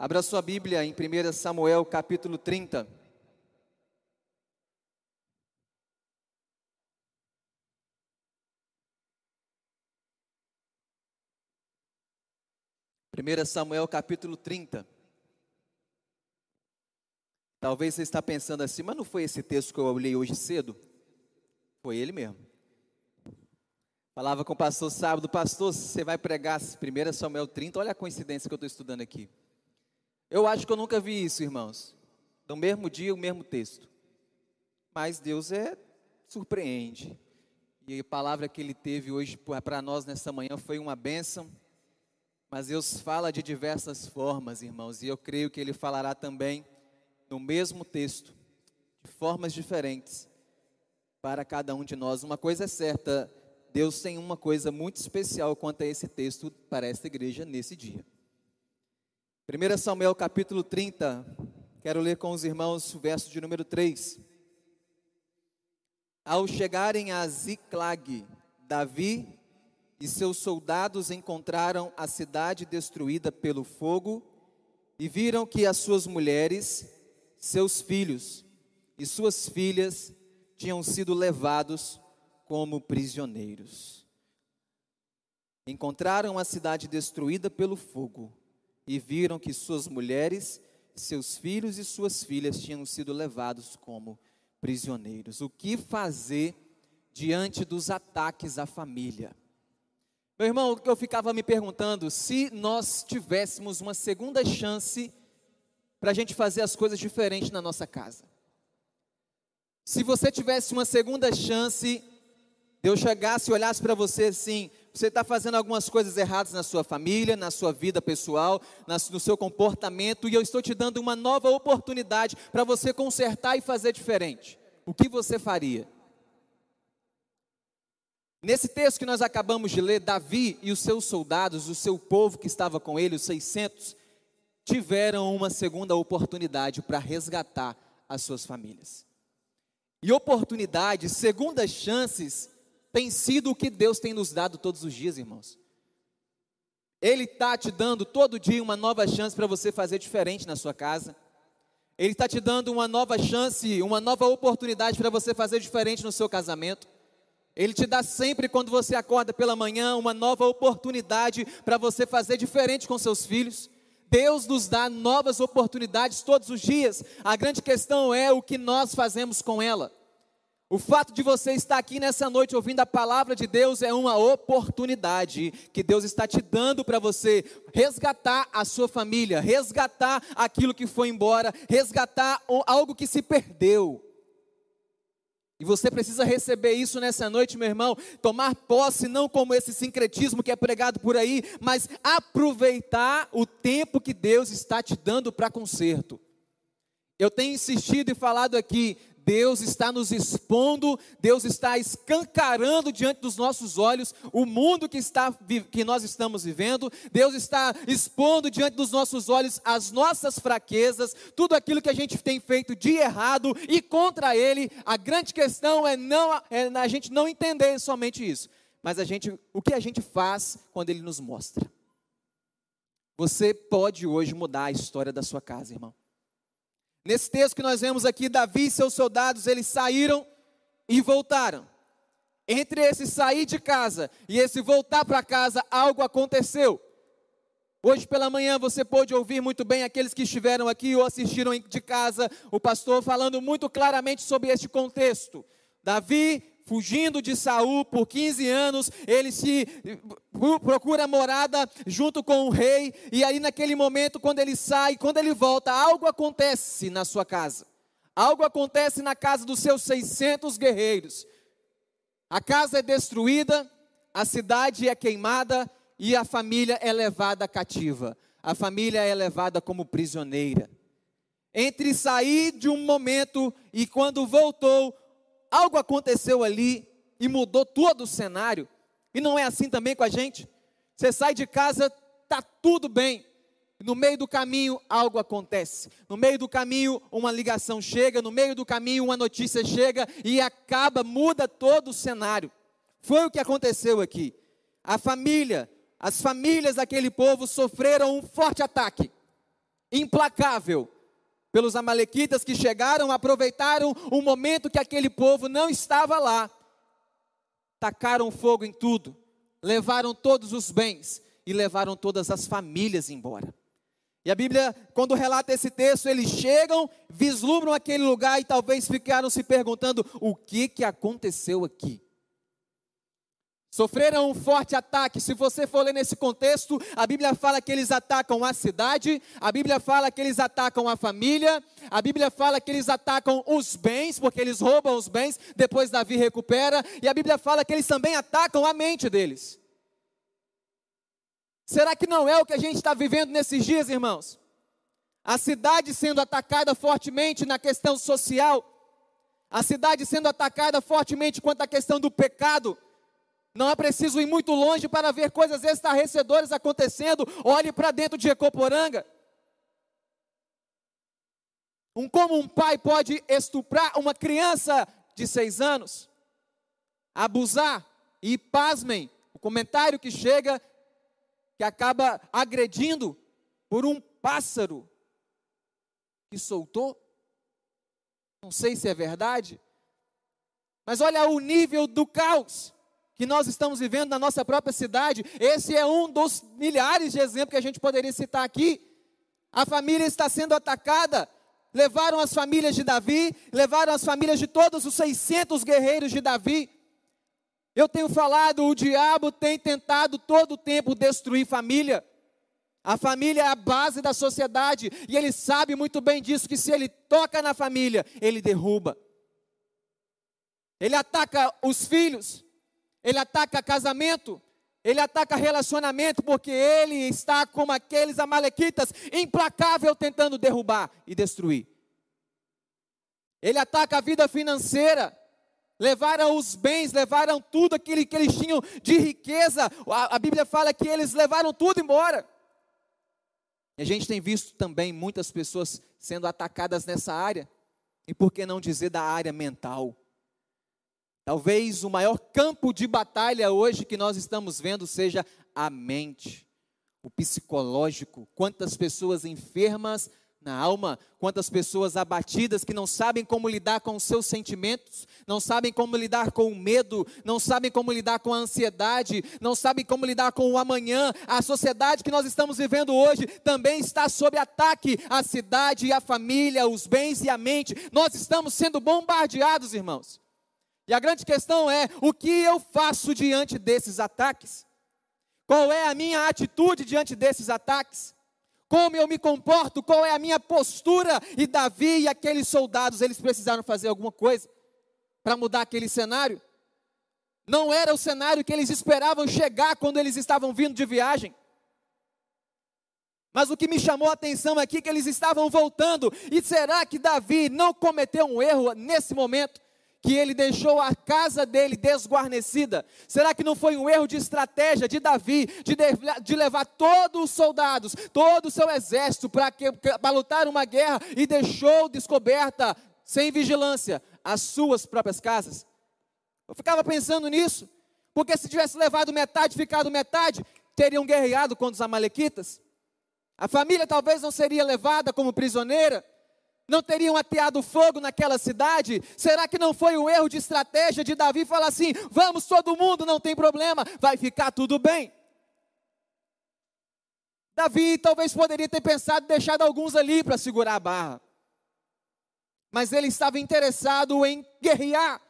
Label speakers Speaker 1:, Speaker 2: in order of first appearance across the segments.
Speaker 1: Abra sua Bíblia em 1 Samuel capítulo 30. Primeira Samuel capítulo 30. Talvez você está pensando assim, mas não foi esse texto que eu olhei hoje cedo? Foi ele mesmo. Falava com o pastor sábado, pastor, você vai pregar 1 Samuel 30, olha a coincidência que eu estou estudando aqui. Eu acho que eu nunca vi isso, irmãos. No mesmo dia, o mesmo texto. Mas Deus é surpreende. E a palavra que ele teve hoje para nós nessa manhã foi uma bênção. Mas Deus fala de diversas formas, irmãos, e eu creio que ele falará também no mesmo texto, de formas diferentes, para cada um de nós. Uma coisa é certa, Deus tem uma coisa muito especial quanto a esse texto para esta igreja nesse dia. 1 Samuel capítulo 30, quero ler com os irmãos o verso de número 3. Ao chegarem a Ziclag, Davi e seus soldados encontraram a cidade destruída pelo fogo e viram que as suas mulheres, seus filhos e suas filhas tinham sido levados como prisioneiros. Encontraram a cidade destruída pelo fogo e viram que suas mulheres, seus filhos e suas filhas tinham sido levados como prisioneiros. O que fazer diante dos ataques à família? Meu irmão, eu ficava me perguntando se nós tivéssemos uma segunda chance para a gente fazer as coisas diferentes na nossa casa. Se você tivesse uma segunda chance, Deus chegasse e olhasse para você assim: você está fazendo algumas coisas erradas na sua família, na sua vida pessoal, no seu comportamento, e eu estou te dando uma nova oportunidade para você consertar e fazer diferente. O que você faria? Nesse texto que nós acabamos de ler, Davi e os seus soldados, o seu povo que estava com ele, os 600, tiveram uma segunda oportunidade para resgatar as suas famílias. E oportunidades, segundas chances, tem sido o que Deus tem nos dado todos os dias, irmãos. Ele está te dando todo dia uma nova chance para você fazer diferente na sua casa. Ele está te dando uma nova chance, uma nova oportunidade para você fazer diferente no seu casamento. Ele te dá sempre, quando você acorda pela manhã, uma nova oportunidade para você fazer diferente com seus filhos. Deus nos dá novas oportunidades todos os dias. A grande questão é o que nós fazemos com ela. O fato de você estar aqui nessa noite ouvindo a palavra de Deus é uma oportunidade que Deus está te dando para você resgatar a sua família, resgatar aquilo que foi embora, resgatar algo que se perdeu. E você precisa receber isso nessa noite, meu irmão, tomar posse não como esse sincretismo que é pregado por aí, mas aproveitar o tempo que Deus está te dando para conserto. Eu tenho insistido e falado aqui, Deus está nos expondo, Deus está escancarando diante dos nossos olhos o mundo que, está, que nós estamos vivendo, Deus está expondo diante dos nossos olhos as nossas fraquezas, tudo aquilo que a gente tem feito de errado e contra Ele. A grande questão é, não, é a gente não entender somente isso, mas a gente, o que a gente faz quando Ele nos mostra. Você pode hoje mudar a história da sua casa, irmão. Nesse texto que nós vemos aqui, Davi e seus soldados, eles saíram e voltaram. Entre esse sair de casa e esse voltar para casa, algo aconteceu. Hoje pela manhã você pôde ouvir muito bem aqueles que estiveram aqui ou assistiram de casa, o pastor falando muito claramente sobre este contexto. Davi fugindo de Saul por 15 anos, ele se procura morada junto com o rei, e aí naquele momento, quando ele sai, quando ele volta, algo acontece na sua casa. Algo acontece na casa dos seus 600 guerreiros. A casa é destruída, a cidade é queimada e a família é levada cativa. A família é levada como prisioneira. Entre sair de um momento e quando voltou, algo aconteceu ali e mudou todo o cenário. E não é assim também com a gente. Você sai de casa, tá tudo bem. No meio do caminho algo acontece. No meio do caminho uma ligação chega, no meio do caminho uma notícia chega e acaba, muda todo o cenário. Foi o que aconteceu aqui. A família, as famílias daquele povo sofreram um forte ataque. implacável pelos amalequitas que chegaram, aproveitaram o momento que aquele povo não estava lá, tacaram fogo em tudo, levaram todos os bens e levaram todas as famílias embora. E a Bíblia, quando relata esse texto, eles chegam, vislumbram aquele lugar e talvez ficaram se perguntando: o que, que aconteceu aqui? Sofreram um forte ataque. Se você for ler nesse contexto, a Bíblia fala que eles atacam a cidade, a Bíblia fala que eles atacam a família, a Bíblia fala que eles atacam os bens, porque eles roubam os bens, depois Davi recupera, e a Bíblia fala que eles também atacam a mente deles. Será que não é o que a gente está vivendo nesses dias, irmãos? A cidade sendo atacada fortemente na questão social, a cidade sendo atacada fortemente quanto à questão do pecado, não é preciso ir muito longe para ver coisas estarrecedoras acontecendo. Olhe para dentro de Ecoporanga. Um, como um pai pode estuprar uma criança de seis anos, abusar, e pasmem, o comentário que chega, que acaba agredindo por um pássaro que soltou. Não sei se é verdade, mas olha o nível do caos que nós estamos vivendo na nossa própria cidade. Esse é um dos milhares de exemplos que a gente poderia citar aqui. A família está sendo atacada. Levaram as famílias de Davi, levaram as famílias de todos os 600 guerreiros de Davi. Eu tenho falado, o diabo tem tentado todo o tempo destruir família. A família é a base da sociedade e ele sabe muito bem disso que se ele toca na família, ele derruba. Ele ataca os filhos, ele ataca casamento, ele ataca relacionamento, porque ele está como aqueles amalequitas, implacável, tentando derrubar e destruir. Ele ataca a vida financeira, levaram os bens, levaram tudo aquilo que eles tinham de riqueza. A, a Bíblia fala que eles levaram tudo embora. E a gente tem visto também muitas pessoas sendo atacadas nessa área, e por que não dizer da área mental? Talvez o maior campo de batalha hoje que nós estamos vendo seja a mente, o psicológico. Quantas pessoas enfermas na alma, quantas pessoas abatidas que não sabem como lidar com os seus sentimentos, não sabem como lidar com o medo, não sabem como lidar com a ansiedade, não sabem como lidar com o amanhã. A sociedade que nós estamos vivendo hoje também está sob ataque. A cidade, a família, os bens e a mente. Nós estamos sendo bombardeados, irmãos. E a grande questão é: o que eu faço diante desses ataques? Qual é a minha atitude diante desses ataques? Como eu me comporto? Qual é a minha postura? E Davi e aqueles soldados, eles precisaram fazer alguma coisa para mudar aquele cenário. Não era o cenário que eles esperavam chegar quando eles estavam vindo de viagem. Mas o que me chamou a atenção aqui é que eles estavam voltando. E será que Davi não cometeu um erro nesse momento? Que ele deixou a casa dele desguarnecida? Será que não foi um erro de estratégia de Davi, de, de levar todos os soldados, todo o seu exército para lutar uma guerra e deixou descoberta, sem vigilância, as suas próprias casas? Eu ficava pensando nisso, porque se tivesse levado metade, ficado metade, teriam guerreado contra os amalequitas. A família talvez não seria levada como prisioneira, não teriam ateado fogo naquela cidade? Será que não foi um erro de estratégia de Davi falar assim: vamos todo mundo, não tem problema, vai ficar tudo bem? Davi talvez poderia ter pensado deixado alguns ali para segurar a barra, mas ele estava interessado em guerrear,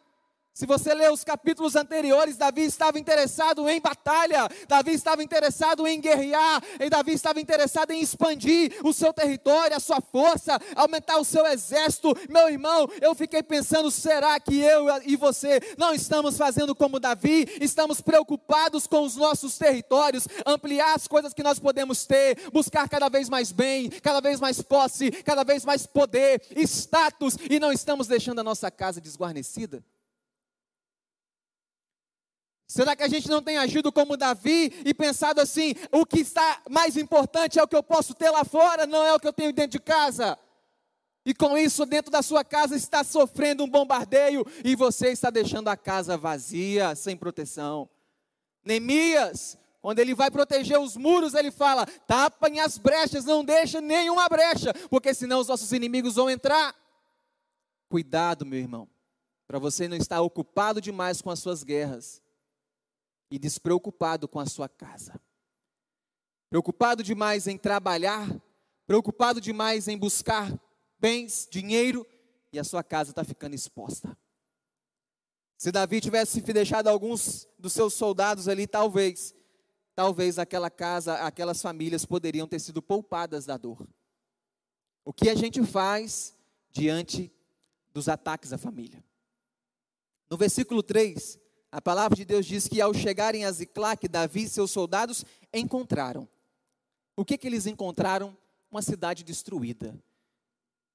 Speaker 1: se você ler os capítulos anteriores, Davi estava interessado em batalha, Davi estava interessado em guerrear, e Davi estava interessado em expandir o seu território, a sua força, aumentar o seu exército. Meu irmão, eu fiquei pensando: será que eu e você não estamos fazendo como Davi? Estamos preocupados com os nossos territórios, ampliar as coisas que nós podemos ter, buscar cada vez mais bem, cada vez mais posse, cada vez mais poder, status, e não estamos deixando a nossa casa desguarnecida? Será que a gente não tem agido como Davi e pensado assim: o que está mais importante é o que eu posso ter lá fora, não é o que eu tenho dentro de casa? E com isso, dentro da sua casa está sofrendo um bombardeio e você está deixando a casa vazia, sem proteção. Neemias, onde ele vai proteger os muros, ele fala: tapem as brechas, não deixa nenhuma brecha, porque senão os nossos inimigos vão entrar. Cuidado, meu irmão, para você não estar ocupado demais com as suas guerras e despreocupado com a sua casa. Preocupado demais em trabalhar, preocupado demais em buscar bens, dinheiro, e a sua casa está ficando exposta. Se Davi tivesse deixado alguns dos seus soldados ali, talvez, talvez aquela casa, aquelas famílias poderiam ter sido poupadas da dor. O que a gente faz diante dos ataques à família? No versículo 3, a palavra de Deus diz que ao chegarem a Ziclac, Davi e seus soldados encontraram. O que, que eles encontraram? Uma cidade destruída.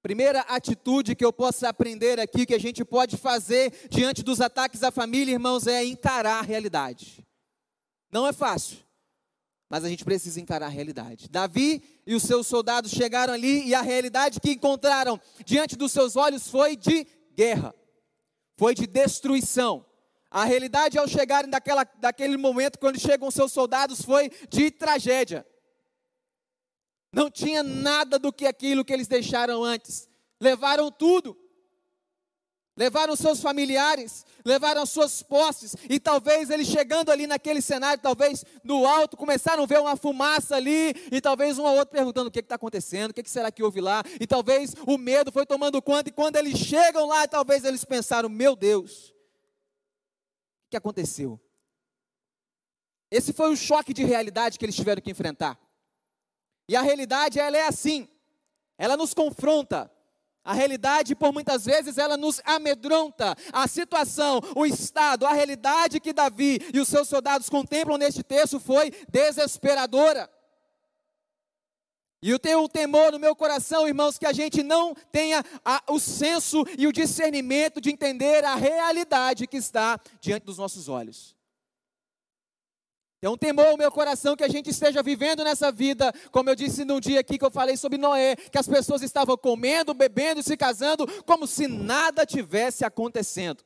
Speaker 1: Primeira atitude que eu posso aprender aqui, que a gente pode fazer diante dos ataques à família, irmãos, é encarar a realidade. Não é fácil, mas a gente precisa encarar a realidade. Davi e os seus soldados chegaram ali e a realidade que encontraram diante dos seus olhos foi de guerra, foi de destruição. A realidade ao chegarem daquela, daquele momento, quando chegam seus soldados, foi de tragédia. Não tinha nada do que aquilo que eles deixaram antes. Levaram tudo. Levaram seus familiares, levaram suas posses, e talvez eles chegando ali naquele cenário, talvez no alto, começaram a ver uma fumaça ali, e talvez um ou outro perguntando o que está acontecendo, o que, que será que houve lá, e talvez o medo foi tomando conta, e quando eles chegam lá, talvez eles pensaram: meu Deus, que aconteceu? Esse foi o choque de realidade que eles tiveram que enfrentar. E a realidade, ela é assim. Ela nos confronta. A realidade, por muitas vezes, ela nos amedronta. A situação, o estado, a realidade que Davi e os seus soldados contemplam neste texto foi desesperadora. E eu tenho um temor no meu coração, irmãos, que a gente não tenha a, o senso e o discernimento de entender a realidade que está diante dos nossos olhos. É um temor no meu coração que a gente esteja vivendo nessa vida, como eu disse num dia aqui que eu falei sobre Noé, que as pessoas estavam comendo, bebendo e se casando como se nada tivesse acontecendo.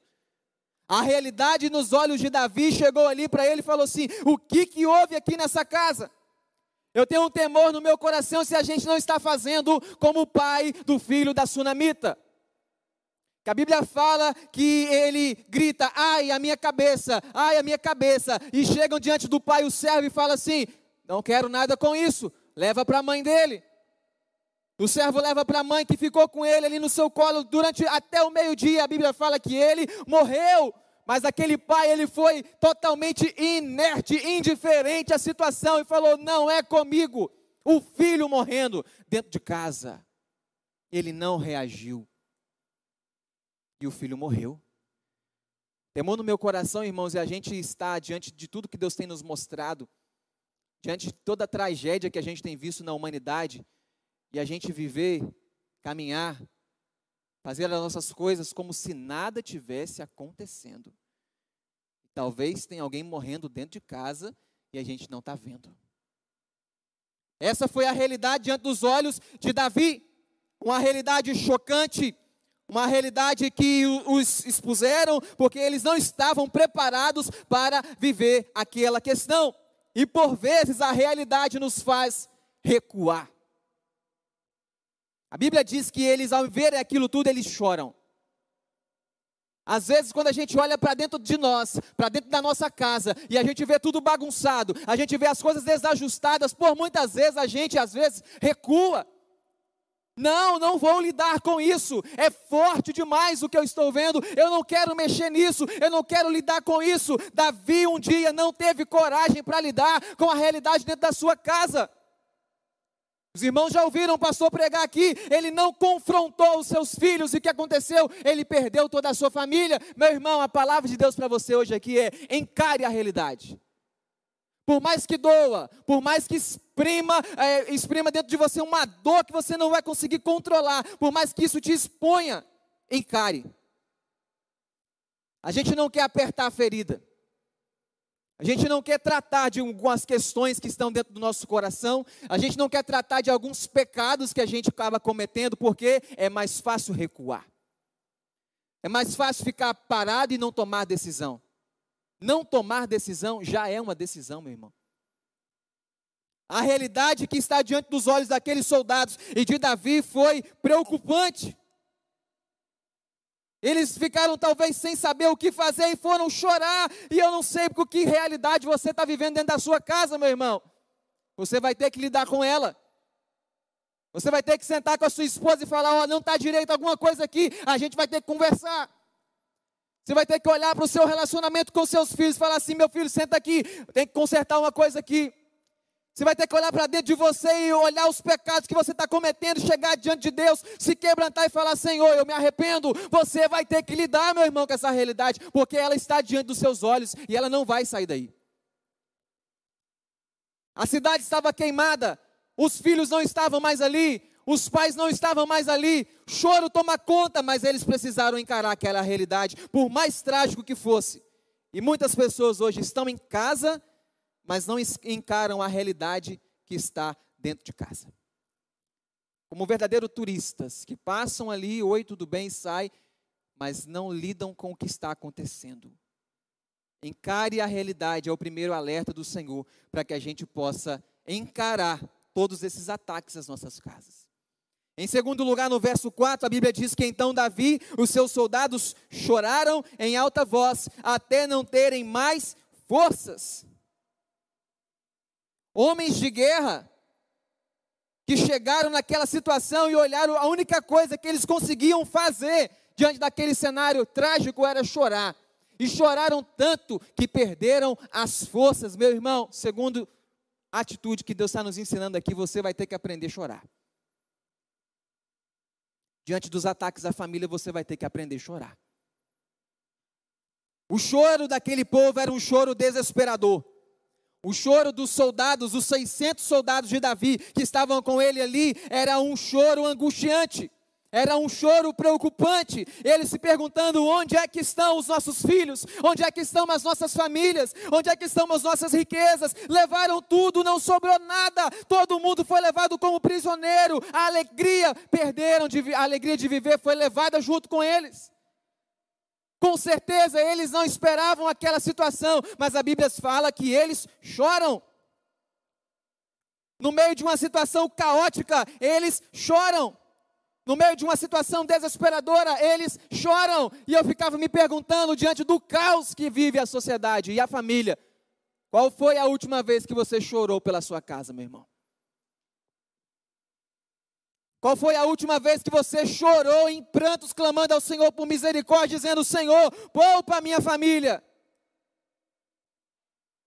Speaker 1: A realidade nos olhos de Davi chegou ali para ele e falou assim: O que, que houve aqui nessa casa? Eu tenho um temor no meu coração se a gente não está fazendo como o pai do filho da sunamita. Que a Bíblia fala que ele grita, ai, a minha cabeça, ai, a minha cabeça. E chegam diante do pai o servo e fala assim: não quero nada com isso, leva para a mãe dele. O servo leva para a mãe que ficou com ele ali no seu colo durante até o meio-dia. A Bíblia fala que ele morreu. Mas aquele pai, ele foi totalmente inerte, indiferente à situação e falou: Não é comigo. O filho morrendo dentro de casa. Ele não reagiu e o filho morreu. Temor no meu coração, irmãos, e a gente está diante de tudo que Deus tem nos mostrado, diante de toda a tragédia que a gente tem visto na humanidade, e a gente viver, caminhar, fazer as nossas coisas como se nada tivesse acontecendo. Talvez tenha alguém morrendo dentro de casa e a gente não está vendo. Essa foi a realidade diante dos olhos de Davi, uma realidade chocante, uma realidade que os expuseram porque eles não estavam preparados para viver aquela questão. E por vezes a realidade nos faz recuar. A Bíblia diz que eles, ao verem aquilo tudo, eles choram. Às vezes, quando a gente olha para dentro de nós, para dentro da nossa casa, e a gente vê tudo bagunçado, a gente vê as coisas desajustadas, por muitas vezes a gente, às vezes, recua. Não, não vou lidar com isso. É forte demais o que eu estou vendo. Eu não quero mexer nisso. Eu não quero lidar com isso. Davi um dia não teve coragem para lidar com a realidade dentro da sua casa. Os irmãos já ouviram o pastor pregar aqui. Ele não confrontou os seus filhos. E o que aconteceu? Ele perdeu toda a sua família. Meu irmão, a palavra de Deus para você hoje aqui é: encare a realidade. Por mais que doa, por mais que exprima, é, exprima dentro de você uma dor que você não vai conseguir controlar, por mais que isso te exponha, encare. A gente não quer apertar a ferida. A gente não quer tratar de algumas questões que estão dentro do nosso coração. A gente não quer tratar de alguns pecados que a gente acaba cometendo, porque é mais fácil recuar. É mais fácil ficar parado e não tomar decisão. Não tomar decisão já é uma decisão, meu irmão. A realidade que está diante dos olhos daqueles soldados e de Davi foi preocupante. Eles ficaram talvez sem saber o que fazer e foram chorar. E eu não sei com que realidade você está vivendo dentro da sua casa, meu irmão. Você vai ter que lidar com ela. Você vai ter que sentar com a sua esposa e falar: Ó, oh, não está direito alguma coisa aqui. A gente vai ter que conversar. Você vai ter que olhar para o seu relacionamento com seus filhos e falar assim: meu filho, senta aqui, tem que consertar uma coisa aqui. Você vai ter que olhar para dentro de você e olhar os pecados que você está cometendo, chegar diante de Deus, se quebrantar e falar: Senhor, eu me arrependo. Você vai ter que lidar, meu irmão, com essa realidade, porque ela está diante dos seus olhos e ela não vai sair daí. A cidade estava queimada, os filhos não estavam mais ali, os pais não estavam mais ali, choro toma conta, mas eles precisaram encarar aquela realidade, por mais trágico que fosse. E muitas pessoas hoje estão em casa mas não encaram a realidade que está dentro de casa. Como verdadeiros turistas que passam ali, oi, tudo bem, sai, mas não lidam com o que está acontecendo. Encare a realidade, é o primeiro alerta do Senhor, para que a gente possa encarar todos esses ataques às nossas casas. Em segundo lugar, no verso 4, a Bíblia diz que então Davi, os seus soldados choraram em alta voz, até não terem mais forças homens de guerra que chegaram naquela situação e olharam, a única coisa que eles conseguiam fazer diante daquele cenário trágico era chorar. E choraram tanto que perderam as forças, meu irmão. Segundo a atitude que Deus está nos ensinando aqui, você vai ter que aprender a chorar. Diante dos ataques à família, você vai ter que aprender a chorar. O choro daquele povo era um choro desesperador. O choro dos soldados, os 600 soldados de Davi que estavam com ele ali, era um choro angustiante. Era um choro preocupante, eles se perguntando onde é que estão os nossos filhos, onde é que estão as nossas famílias, onde é que estão as nossas riquezas. Levaram tudo, não sobrou nada, todo mundo foi levado como prisioneiro. A alegria, perderam de, a alegria de viver, foi levada junto com eles. Com certeza eles não esperavam aquela situação, mas a Bíblia fala que eles choram. No meio de uma situação caótica, eles choram. No meio de uma situação desesperadora, eles choram. E eu ficava me perguntando, diante do caos que vive a sociedade e a família, qual foi a última vez que você chorou pela sua casa, meu irmão? Qual foi a última vez que você chorou em prantos, clamando ao Senhor por misericórdia, dizendo: Senhor, poupa a minha família?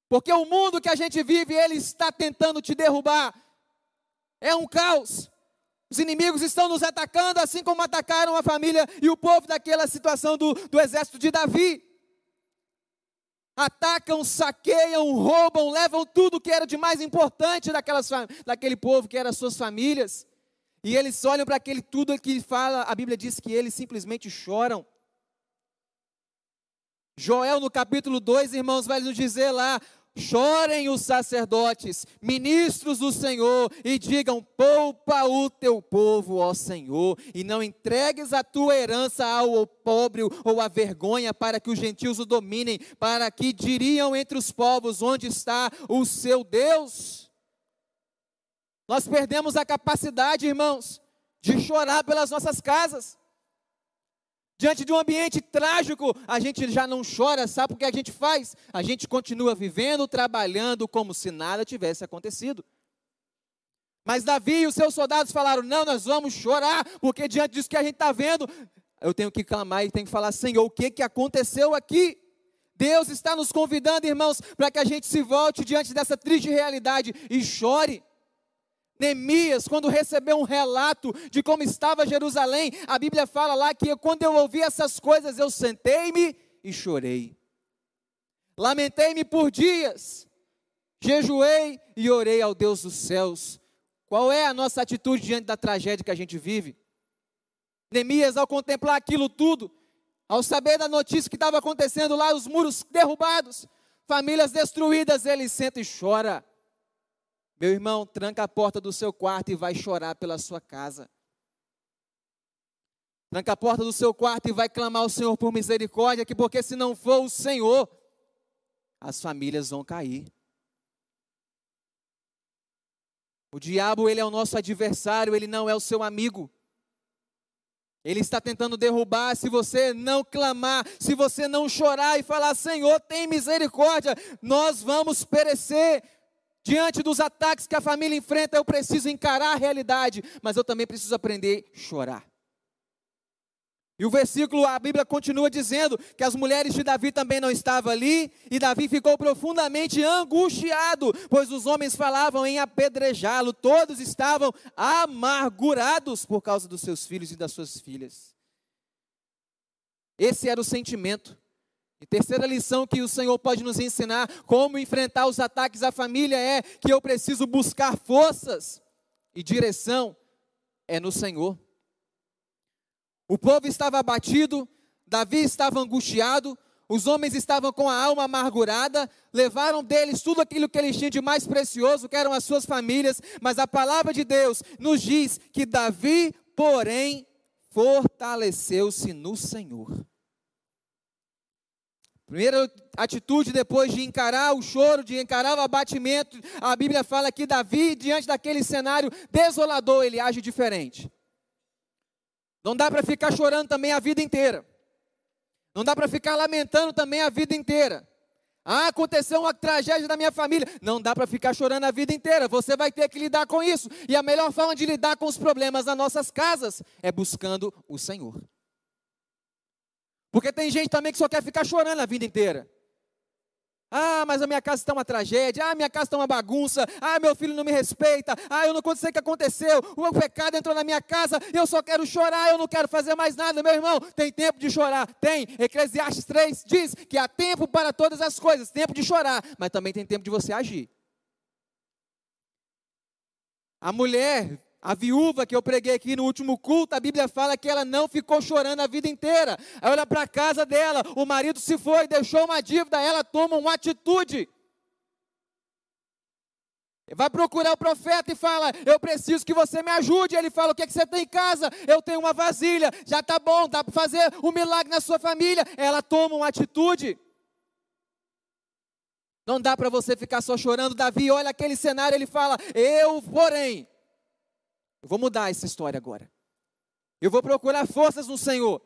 Speaker 1: Porque o mundo que a gente vive, ele está tentando te derrubar. É um caos. Os inimigos estão nos atacando, assim como atacaram a família e o povo daquela situação do, do exército de Davi. Atacam, saqueiam, roubam, levam tudo que era de mais importante daquelas, daquele povo, que eram as suas famílias. E eles olham para aquele tudo que fala, a Bíblia diz que eles simplesmente choram. Joel, no capítulo 2, irmãos, vai nos dizer lá: chorem os sacerdotes, ministros do Senhor, e digam: poupa o teu povo, ó Senhor, e não entregues a tua herança ao opróbrio ou à vergonha, para que os gentios o dominem, para que diriam entre os povos: onde está o seu Deus? Nós perdemos a capacidade, irmãos, de chorar pelas nossas casas. Diante de um ambiente trágico, a gente já não chora, sabe o que a gente faz? A gente continua vivendo, trabalhando como se nada tivesse acontecido. Mas Davi e os seus soldados falaram: não, nós vamos chorar, porque diante disso que a gente está vendo, eu tenho que clamar e tenho que falar: Senhor, o que, que aconteceu aqui? Deus está nos convidando, irmãos, para que a gente se volte diante dessa triste realidade e chore. Neemias, quando recebeu um relato de como estava Jerusalém, a Bíblia fala lá que quando eu ouvi essas coisas, eu sentei-me e chorei. Lamentei-me por dias, jejuei e orei ao Deus dos céus. Qual é a nossa atitude diante da tragédia que a gente vive? Neemias, ao contemplar aquilo tudo, ao saber da notícia que estava acontecendo lá, os muros derrubados, famílias destruídas, ele senta e chora. Meu irmão, tranca a porta do seu quarto e vai chorar pela sua casa. Tranca a porta do seu quarto e vai clamar ao Senhor por misericórdia, que porque se não for o Senhor, as famílias vão cair. O diabo, ele é o nosso adversário, ele não é o seu amigo. Ele está tentando derrubar, se você não clamar, se você não chorar e falar: Senhor, tem misericórdia, nós vamos perecer. Diante dos ataques que a família enfrenta, eu preciso encarar a realidade, mas eu também preciso aprender a chorar. E o versículo, a Bíblia continua dizendo que as mulheres de Davi também não estavam ali, e Davi ficou profundamente angustiado, pois os homens falavam em apedrejá-lo, todos estavam amargurados por causa dos seus filhos e das suas filhas. Esse era o sentimento. E terceira lição que o Senhor pode nos ensinar como enfrentar os ataques à família é que eu preciso buscar forças e direção é no Senhor. O povo estava abatido, Davi estava angustiado, os homens estavam com a alma amargurada, levaram deles tudo aquilo que eles tinham de mais precioso, que eram as suas famílias, mas a palavra de Deus nos diz que Davi, porém, fortaleceu-se no Senhor. Primeira atitude, depois de encarar o choro, de encarar o abatimento, a Bíblia fala que Davi, diante daquele cenário desolador, ele age diferente. Não dá para ficar chorando também a vida inteira. Não dá para ficar lamentando também a vida inteira. Ah, aconteceu uma tragédia na minha família. Não dá para ficar chorando a vida inteira. Você vai ter que lidar com isso. E a melhor forma de lidar com os problemas nas nossas casas é buscando o Senhor. Porque tem gente também que só quer ficar chorando a vida inteira. Ah, mas a minha casa está uma tragédia. Ah, minha casa está uma bagunça. Ah, meu filho não me respeita. Ah, eu não sei o que aconteceu. O pecado entrou na minha casa. Eu só quero chorar. Eu não quero fazer mais nada. Meu irmão, tem tempo de chorar? Tem. Eclesiastes 3 diz que há tempo para todas as coisas. Tempo de chorar. Mas também tem tempo de você agir. A mulher a viúva que eu preguei aqui no último culto, a Bíblia fala que ela não ficou chorando a vida inteira. Aí olha para a casa dela, o marido se foi, deixou uma dívida, ela toma uma atitude. Vai procurar o profeta e fala: Eu preciso que você me ajude. Ele fala: O que, é que você tem em casa? Eu tenho uma vasilha, já está bom, dá para fazer um milagre na sua família. Ela toma uma atitude. Não dá para você ficar só chorando. Davi olha aquele cenário, ele fala: Eu, porém, eu vou mudar essa história agora. Eu vou procurar forças no Senhor.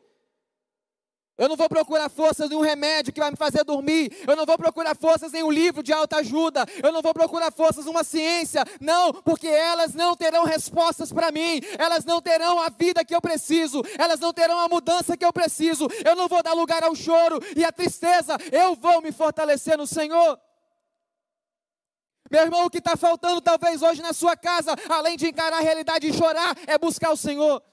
Speaker 1: Eu não vou procurar forças em um remédio que vai me fazer dormir. Eu não vou procurar forças em um livro de alta ajuda. Eu não vou procurar forças em uma ciência. Não, porque elas não terão respostas para mim. Elas não terão a vida que eu preciso. Elas não terão a mudança que eu preciso. Eu não vou dar lugar ao choro e à tristeza. Eu vou me fortalecer no Senhor. Meu irmão, o que está faltando talvez hoje na sua casa, além de encarar a realidade e chorar, é buscar o Senhor.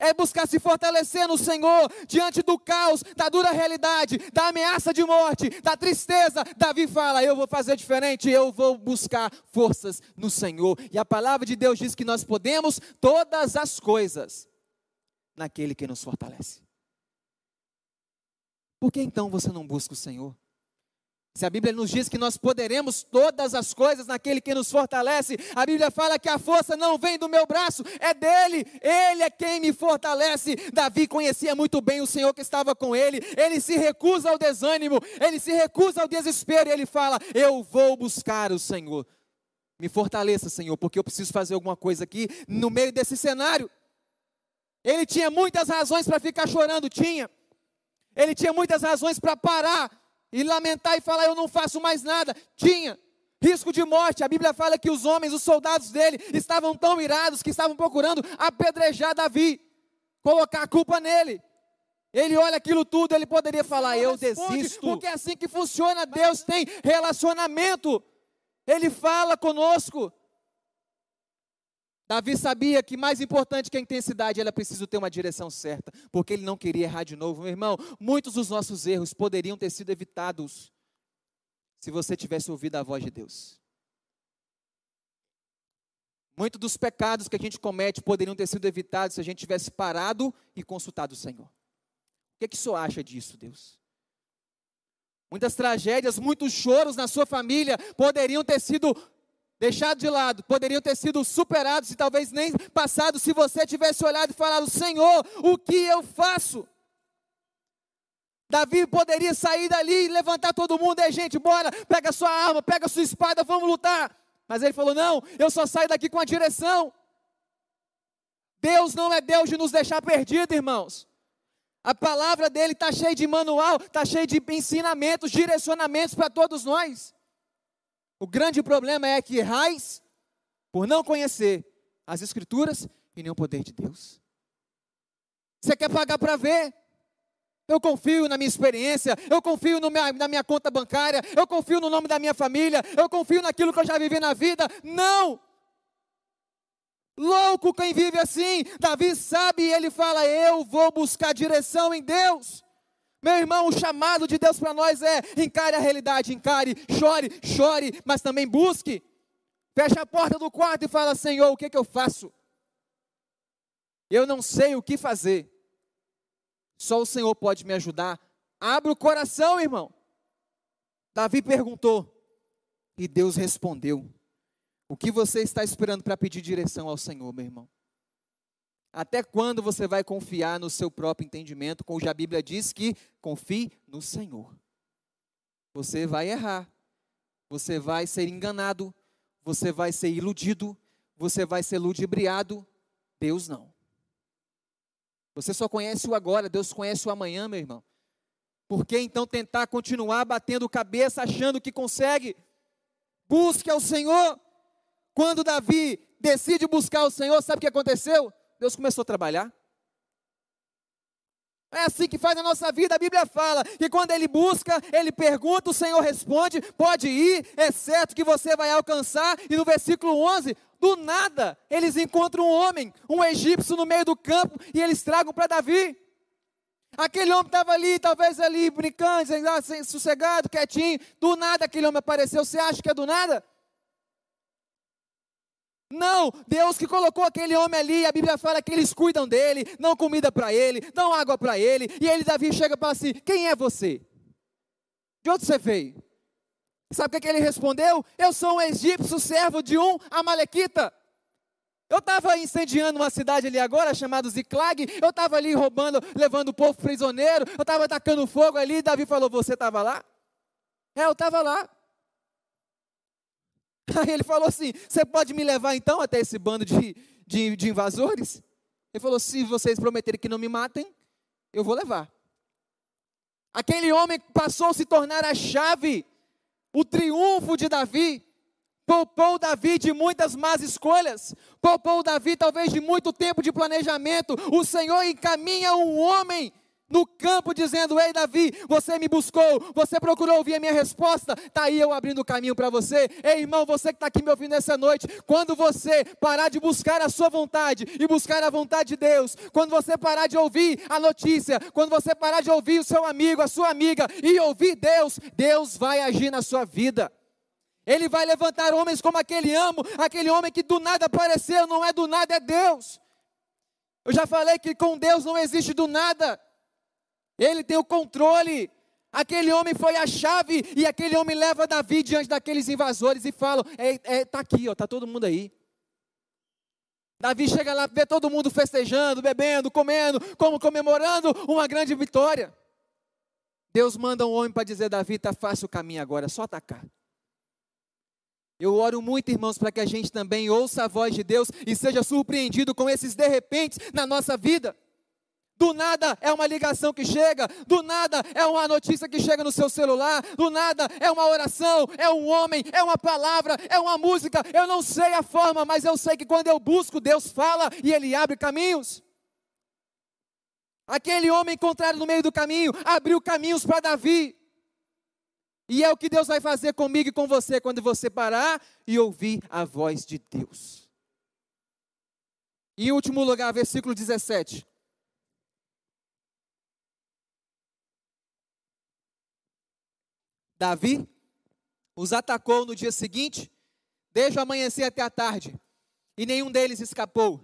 Speaker 1: É buscar se fortalecer no Senhor, diante do caos, da dura realidade, da ameaça de morte, da tristeza. Davi fala: Eu vou fazer diferente, eu vou buscar forças no Senhor. E a palavra de Deus diz que nós podemos todas as coisas naquele que nos fortalece. Por que então você não busca o Senhor? Se a Bíblia nos diz que nós poderemos todas as coisas naquele que nos fortalece, a Bíblia fala que a força não vem do meu braço, é dele, ele é quem me fortalece. Davi conhecia muito bem o Senhor que estava com ele, ele se recusa ao desânimo, ele se recusa ao desespero e ele fala: Eu vou buscar o Senhor. Me fortaleça, Senhor, porque eu preciso fazer alguma coisa aqui no meio desse cenário. Ele tinha muitas razões para ficar chorando, tinha. Ele tinha muitas razões para parar e lamentar e falar: Eu não faço mais nada. Tinha risco de morte. A Bíblia fala que os homens, os soldados dele, estavam tão irados que estavam procurando apedrejar Davi, colocar a culpa nele. Ele olha aquilo tudo, ele poderia falar: Eu desisto. Porque é assim que funciona. Deus tem relacionamento. Ele fala conosco. Davi sabia que mais importante que a intensidade, era preciso ter uma direção certa, porque ele não queria errar de novo. Meu irmão, muitos dos nossos erros poderiam ter sido evitados se você tivesse ouvido a voz de Deus. Muitos dos pecados que a gente comete poderiam ter sido evitados se a gente tivesse parado e consultado o Senhor. O que, é que o senhor acha disso, Deus? Muitas tragédias, muitos choros na sua família poderiam ter sido deixados de lado, poderiam ter sido superados e talvez nem passados se você tivesse olhado e falado: Senhor, o que eu faço? Davi poderia sair dali e levantar todo mundo, é gente, bora, pega sua arma, pega sua espada, vamos lutar. Mas ele falou: Não, eu só saio daqui com a direção. Deus não é Deus de nos deixar perdidos, irmãos. A palavra dele está cheia de manual, está cheia de ensinamentos, direcionamentos para todos nós. O grande problema é que errais por não conhecer as Escrituras e nem o poder de Deus. Você quer pagar para ver? Eu confio na minha experiência, eu confio minha, na minha conta bancária, eu confio no nome da minha família, eu confio naquilo que eu já vivi na vida. Não! Louco quem vive assim. Davi sabe e ele fala: Eu vou buscar direção em Deus. Meu irmão, o chamado de Deus para nós é: encare a realidade, encare, chore, chore, mas também busque. Feche a porta do quarto e fala: Senhor, o que, que eu faço? Eu não sei o que fazer. Só o Senhor pode me ajudar. Abre o coração, irmão. Davi perguntou e Deus respondeu. O que você está esperando para pedir direção ao Senhor, meu irmão? Até quando você vai confiar no seu próprio entendimento, como a Bíblia diz que confie no Senhor? Você vai errar, você vai ser enganado, você vai ser iludido, você vai ser ludibriado. Deus não. Você só conhece o agora, Deus conhece o amanhã, meu irmão. Por que então tentar continuar batendo cabeça achando que consegue? Busque ao Senhor. Quando Davi decide buscar o Senhor, sabe o que aconteceu? Deus começou a trabalhar. É assim que faz a nossa vida. A Bíblia fala que quando ele busca, ele pergunta, o Senhor responde: pode ir, é certo que você vai alcançar. E no versículo 11, do nada, eles encontram um homem, um egípcio no meio do campo, e eles tragam para Davi. Aquele homem estava ali, talvez ali, brincando, sossegado, quietinho. Do nada aquele homem apareceu. Você acha que é do nada? Não, Deus que colocou aquele homem ali, a Bíblia fala que eles cuidam dele, dão comida para ele, dão água para ele, e ele, Davi, chega fala assim: Quem é você? De onde você veio? Sabe o que, que ele respondeu? Eu sou um egípcio, servo de um amalequita. Eu estava incendiando uma cidade ali agora, chamada Ziclag, eu estava ali roubando, levando o povo prisioneiro, eu estava atacando fogo ali, Davi falou: Você estava lá? É, eu estava lá. Aí ele falou assim: Você pode me levar então até esse bando de, de, de invasores? Ele falou: Se vocês prometerem que não me matem, eu vou levar. Aquele homem passou a se tornar a chave, o triunfo de Davi. Poupou Davi de muitas más escolhas, poupou Davi talvez de muito tempo de planejamento. O Senhor encaminha um homem no campo, dizendo: Ei, Davi, você me buscou, você procurou ouvir a minha resposta, está aí eu abrindo o caminho para você. Ei, irmão, você que está aqui me ouvindo essa noite, quando você parar de buscar a sua vontade e buscar a vontade de Deus, quando você parar de ouvir a notícia, quando você parar de ouvir o seu amigo, a sua amiga e ouvir Deus, Deus vai agir na sua vida. Ele vai levantar homens como aquele amo, aquele homem que do nada apareceu, não é do nada, é Deus. Eu já falei que com Deus não existe do nada. Ele tem o controle. Aquele homem foi a chave e aquele homem leva Davi diante daqueles invasores e fala: é, é, tá aqui, ó, tá todo mundo aí. Davi chega lá, vê todo mundo festejando, bebendo, comendo, como comemorando uma grande vitória. Deus manda um homem para dizer: Davi, tá fácil o caminho agora, é só atacar. Eu oro muito, irmãos, para que a gente também ouça a voz de Deus e seja surpreendido com esses de repente na nossa vida. Do nada é uma ligação que chega, do nada é uma notícia que chega no seu celular, do nada é uma oração, é um homem, é uma palavra, é uma música. Eu não sei a forma, mas eu sei que quando eu busco, Deus fala e Ele abre caminhos. Aquele homem encontrado no meio do caminho abriu caminhos para Davi. E é o que Deus vai fazer comigo e com você quando você parar e ouvir a voz de Deus. Em último lugar, versículo 17. Davi os atacou no dia seguinte, desde o amanhecer até a tarde, e nenhum deles escapou,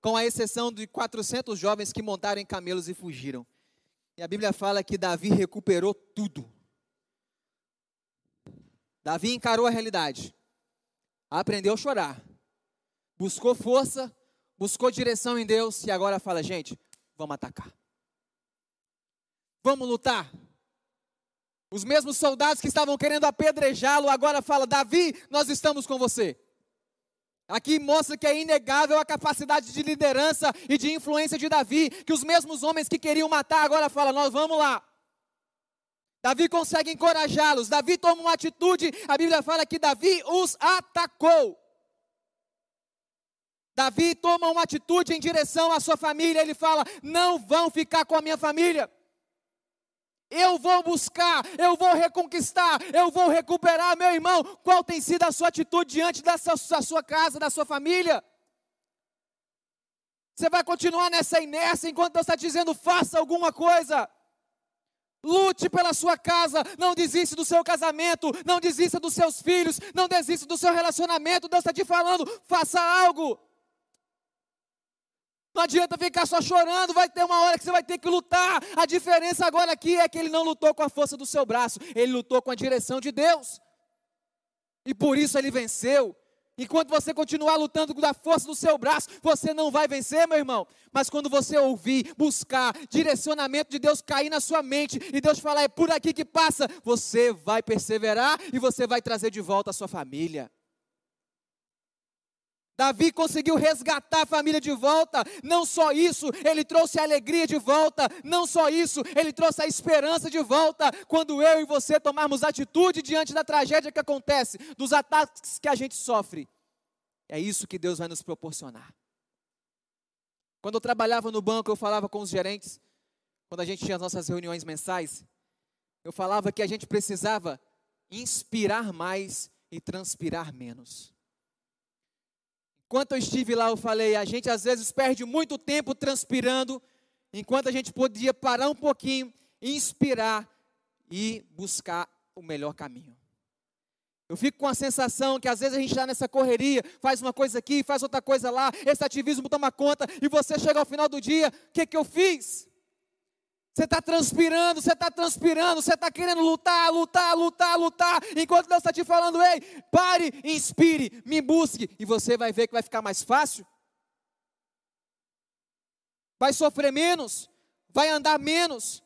Speaker 1: com a exceção de 400 jovens que montaram em camelos e fugiram. E a Bíblia fala que Davi recuperou tudo. Davi encarou a realidade, aprendeu a chorar, buscou força, buscou direção em Deus e agora fala: gente, vamos atacar. Vamos lutar. Os mesmos soldados que estavam querendo apedrejá-lo agora fala: Davi, nós estamos com você. Aqui mostra que é inegável a capacidade de liderança e de influência de Davi, que os mesmos homens que queriam matar agora falam: Nós vamos lá. Davi consegue encorajá-los, Davi toma uma atitude, a Bíblia fala que Davi os atacou. Davi toma uma atitude em direção à sua família, ele fala: Não vão ficar com a minha família. Eu vou buscar, eu vou reconquistar, eu vou recuperar, meu irmão. Qual tem sido a sua atitude diante da sua casa, da sua família? Você vai continuar nessa inércia enquanto Deus está dizendo: faça alguma coisa. Lute pela sua casa, não desista do seu casamento, não desista dos seus filhos, não desista do seu relacionamento. Deus está te falando: faça algo. Não adianta ficar só chorando, vai ter uma hora que você vai ter que lutar. A diferença agora aqui é que ele não lutou com a força do seu braço, ele lutou com a direção de Deus. E por isso ele venceu. Enquanto você continuar lutando com a força do seu braço, você não vai vencer, meu irmão. Mas quando você ouvir, buscar direcionamento de Deus cair na sua mente e Deus falar é por aqui que passa, você vai perseverar e você vai trazer de volta a sua família. Davi conseguiu resgatar a família de volta. Não só isso, ele trouxe a alegria de volta. Não só isso, ele trouxe a esperança de volta. Quando eu e você tomarmos atitude diante da tragédia que acontece, dos ataques que a gente sofre, é isso que Deus vai nos proporcionar. Quando eu trabalhava no banco, eu falava com os gerentes, quando a gente tinha as nossas reuniões mensais, eu falava que a gente precisava inspirar mais e transpirar menos. Enquanto eu estive lá, eu falei, a gente às vezes perde muito tempo transpirando, enquanto a gente podia parar um pouquinho, inspirar e buscar o melhor caminho. Eu fico com a sensação que às vezes a gente está nessa correria, faz uma coisa aqui, faz outra coisa lá, esse ativismo toma conta, e você chega ao final do dia, o que, que eu fiz? Você está transpirando, você está transpirando, você está querendo lutar, lutar, lutar, lutar, enquanto Deus está te falando, ei, pare, inspire, me busque, e você vai ver que vai ficar mais fácil. Vai sofrer menos, vai andar menos,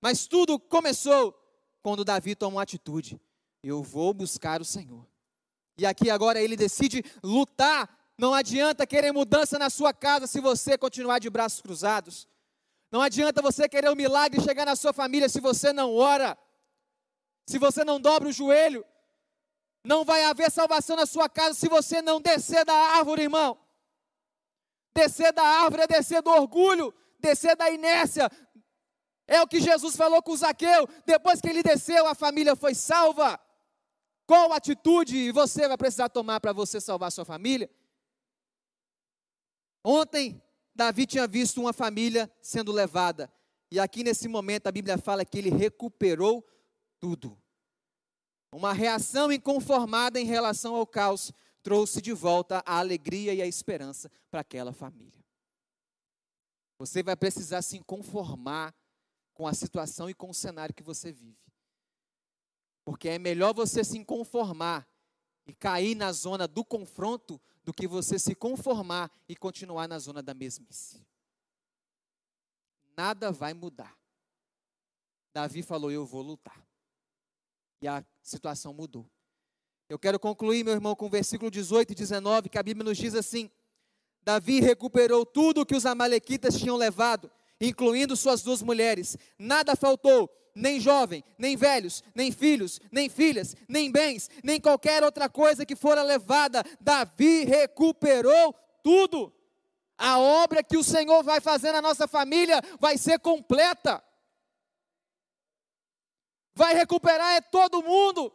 Speaker 1: mas tudo começou quando Davi tomou atitude: eu vou buscar o Senhor. E aqui agora ele decide lutar. Não adianta querer mudança na sua casa se você continuar de braços cruzados. Não adianta você querer um milagre chegar na sua família se você não ora, se você não dobra o joelho. Não vai haver salvação na sua casa se você não descer da árvore, irmão. Descer da árvore é descer do orgulho, descer da inércia. É o que Jesus falou com Zaqueu. Depois que ele desceu, a família foi salva. Qual atitude você vai precisar tomar para você salvar sua família? Ontem, Davi tinha visto uma família sendo levada. E aqui nesse momento a Bíblia fala que ele recuperou tudo. Uma reação inconformada em relação ao caos trouxe de volta a alegria e a esperança para aquela família. Você vai precisar se conformar com a situação e com o cenário que você vive. Porque é melhor você se conformar e cair na zona do confronto do que você se conformar e continuar na zona da mesmice. Nada vai mudar. Davi falou: Eu vou lutar. E a situação mudou. Eu quero concluir, meu irmão, com o versículo 18 e 19, que a Bíblia nos diz assim: Davi recuperou tudo o que os Amalequitas tinham levado, incluindo suas duas mulheres. Nada faltou, nem jovem, nem velhos, nem filhos, nem filhas, nem bens, nem qualquer outra coisa que fora levada. Davi recuperou tudo. A obra que o Senhor vai fazer na nossa família vai ser completa. Vai recuperar é todo mundo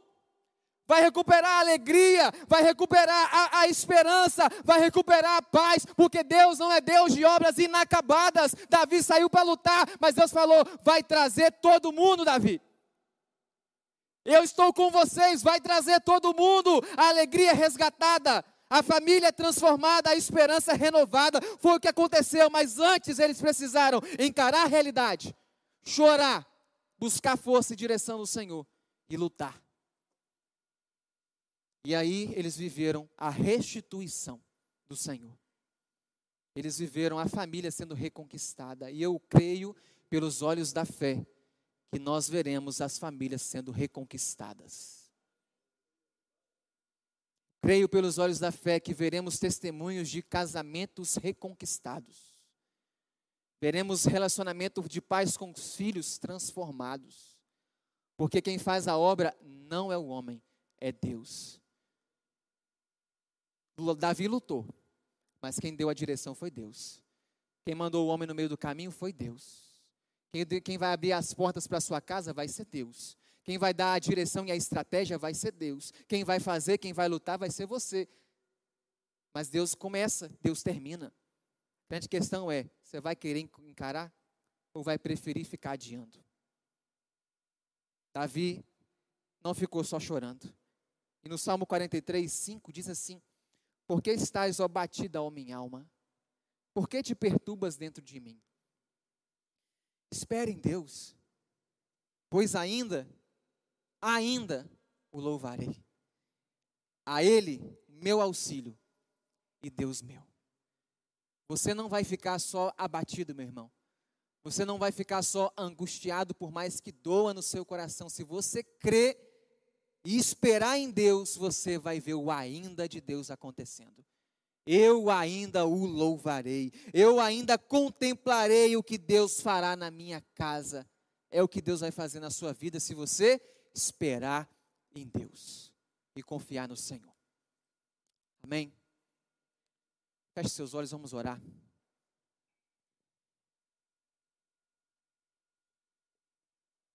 Speaker 1: vai recuperar a alegria, vai recuperar a, a, esperança, vai recuperar a paz, porque Deus não é Deus de obras inacabadas. Davi saiu para lutar, mas Deus falou: vai trazer todo mundo, Davi. Eu estou com vocês, vai trazer todo mundo a alegria resgatada, a família transformada, a esperança renovada. Foi o que aconteceu, mas antes eles precisaram encarar a realidade, chorar, buscar força e direção do Senhor e lutar. E aí eles viveram a restituição do Senhor. Eles viveram a família sendo reconquistada. E eu creio, pelos olhos da fé, que nós veremos as famílias sendo reconquistadas. Creio pelos olhos da fé que veremos testemunhos de casamentos reconquistados. Veremos relacionamento de pais com os filhos transformados. Porque quem faz a obra não é o homem, é Deus. Davi lutou, mas quem deu a direção foi Deus. Quem mandou o homem no meio do caminho foi Deus. Quem, quem vai abrir as portas para a sua casa vai ser Deus. Quem vai dar a direção e a estratégia vai ser Deus. Quem vai fazer, quem vai lutar vai ser você. Mas Deus começa, Deus termina. A grande questão é: você vai querer encarar ou vai preferir ficar adiando? Davi não ficou só chorando. E no Salmo 43, 5 diz assim: Por que estás abatida, ó minha alma? Por que te perturbas dentro de mim? Espere em Deus, pois ainda ainda o louvarei. A Ele, meu auxílio e Deus meu. Você não vai ficar só abatido, meu irmão. Você não vai ficar só angustiado, por mais que doa no seu coração. Se você crê e esperar em Deus, você vai ver o ainda de Deus acontecendo. Eu ainda o louvarei, eu ainda contemplarei o que Deus fará na minha casa. É o que Deus vai fazer na sua vida se você esperar em Deus e confiar no Senhor. Amém? Feche seus olhos, vamos orar.